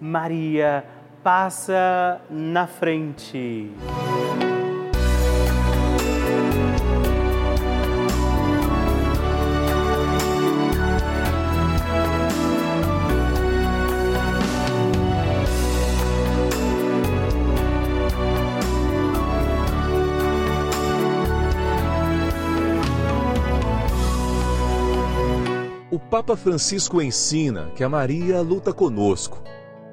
Maria passa na frente. O Papa Francisco ensina que a Maria luta conosco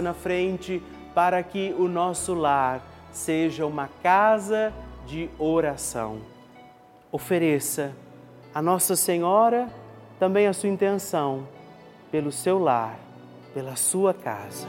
na frente para que o nosso lar seja uma casa de oração. Ofereça a Nossa Senhora também a sua intenção pelo seu lar, pela sua casa.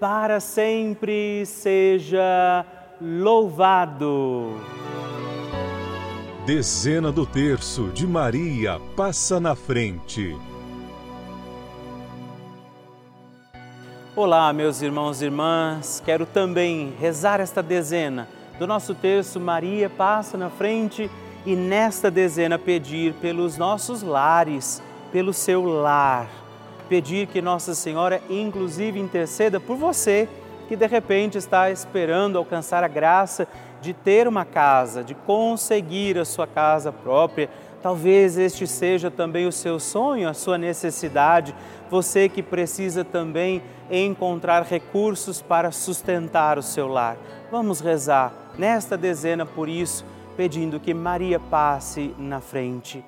para sempre seja louvado. Dezena do terço de Maria passa na frente. Olá, meus irmãos e irmãs, quero também rezar esta dezena do nosso terço Maria passa na frente e nesta dezena pedir pelos nossos lares, pelo seu lar pedir que Nossa Senhora, inclusive, interceda por você que de repente está esperando alcançar a graça de ter uma casa, de conseguir a sua casa própria. Talvez este seja também o seu sonho, a sua necessidade. Você que precisa também encontrar recursos para sustentar o seu lar. Vamos rezar nesta dezena por isso, pedindo que Maria passe na frente.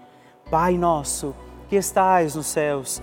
Pai nosso, que estais nos céus,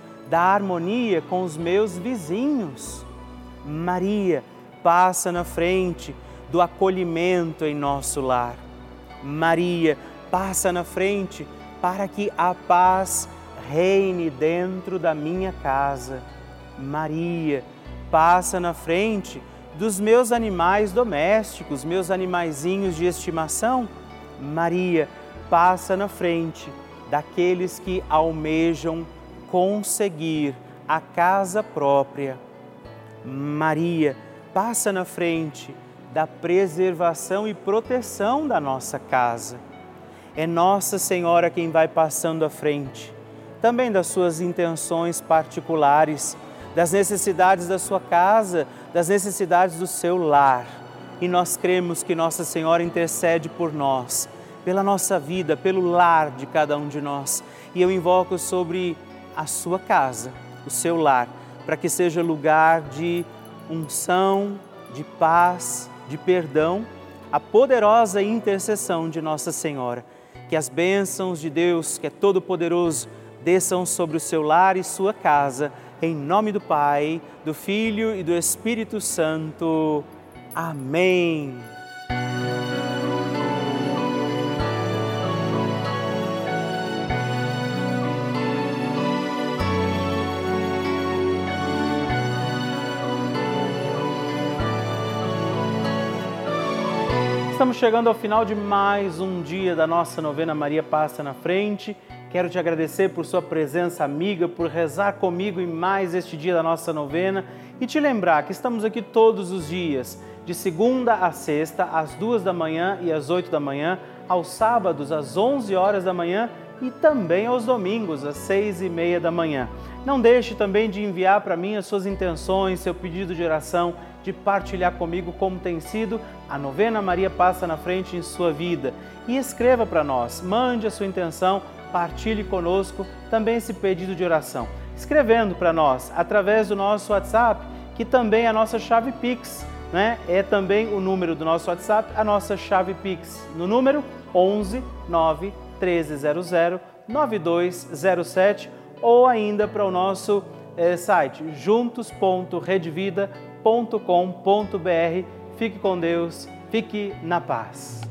da harmonia com os meus vizinhos. Maria, passa na frente do acolhimento em nosso lar. Maria, passa na frente para que a paz reine dentro da minha casa. Maria, passa na frente dos meus animais domésticos, meus animaizinhos de estimação. Maria, passa na frente daqueles que almejam conseguir a casa própria. Maria, passa na frente da preservação e proteção da nossa casa. É Nossa Senhora quem vai passando à frente, também das suas intenções particulares, das necessidades da sua casa, das necessidades do seu lar. E nós cremos que Nossa Senhora intercede por nós, pela nossa vida, pelo lar de cada um de nós. E eu invoco sobre a sua casa, o seu lar, para que seja lugar de unção, de paz, de perdão, a poderosa intercessão de Nossa Senhora. Que as bênçãos de Deus, que é todo-poderoso, desçam sobre o seu lar e sua casa, em nome do Pai, do Filho e do Espírito Santo. Amém. Estamos chegando ao final de mais um dia da nossa novena Maria Passa na Frente. Quero te agradecer por sua presença amiga, por rezar comigo em mais este dia da nossa novena e te lembrar que estamos aqui todos os dias, de segunda a sexta, às duas da manhã e às oito da manhã, aos sábados às onze horas da manhã e também aos domingos às seis e meia da manhã. Não deixe também de enviar para mim as suas intenções, seu pedido de oração de partilhar comigo como tem sido a novena Maria Passa na Frente em sua vida. E escreva para nós, mande a sua intenção, partilhe conosco também esse pedido de oração. Escrevendo para nós através do nosso WhatsApp, que também é a nossa chave Pix, né? É também o número do nosso WhatsApp, a nossa chave Pix, no número 11 9 1300 9207 ou ainda para o nosso é, site juntos.redvida.com www.radiomaria.com.br. Fique com Deus, fique na paz.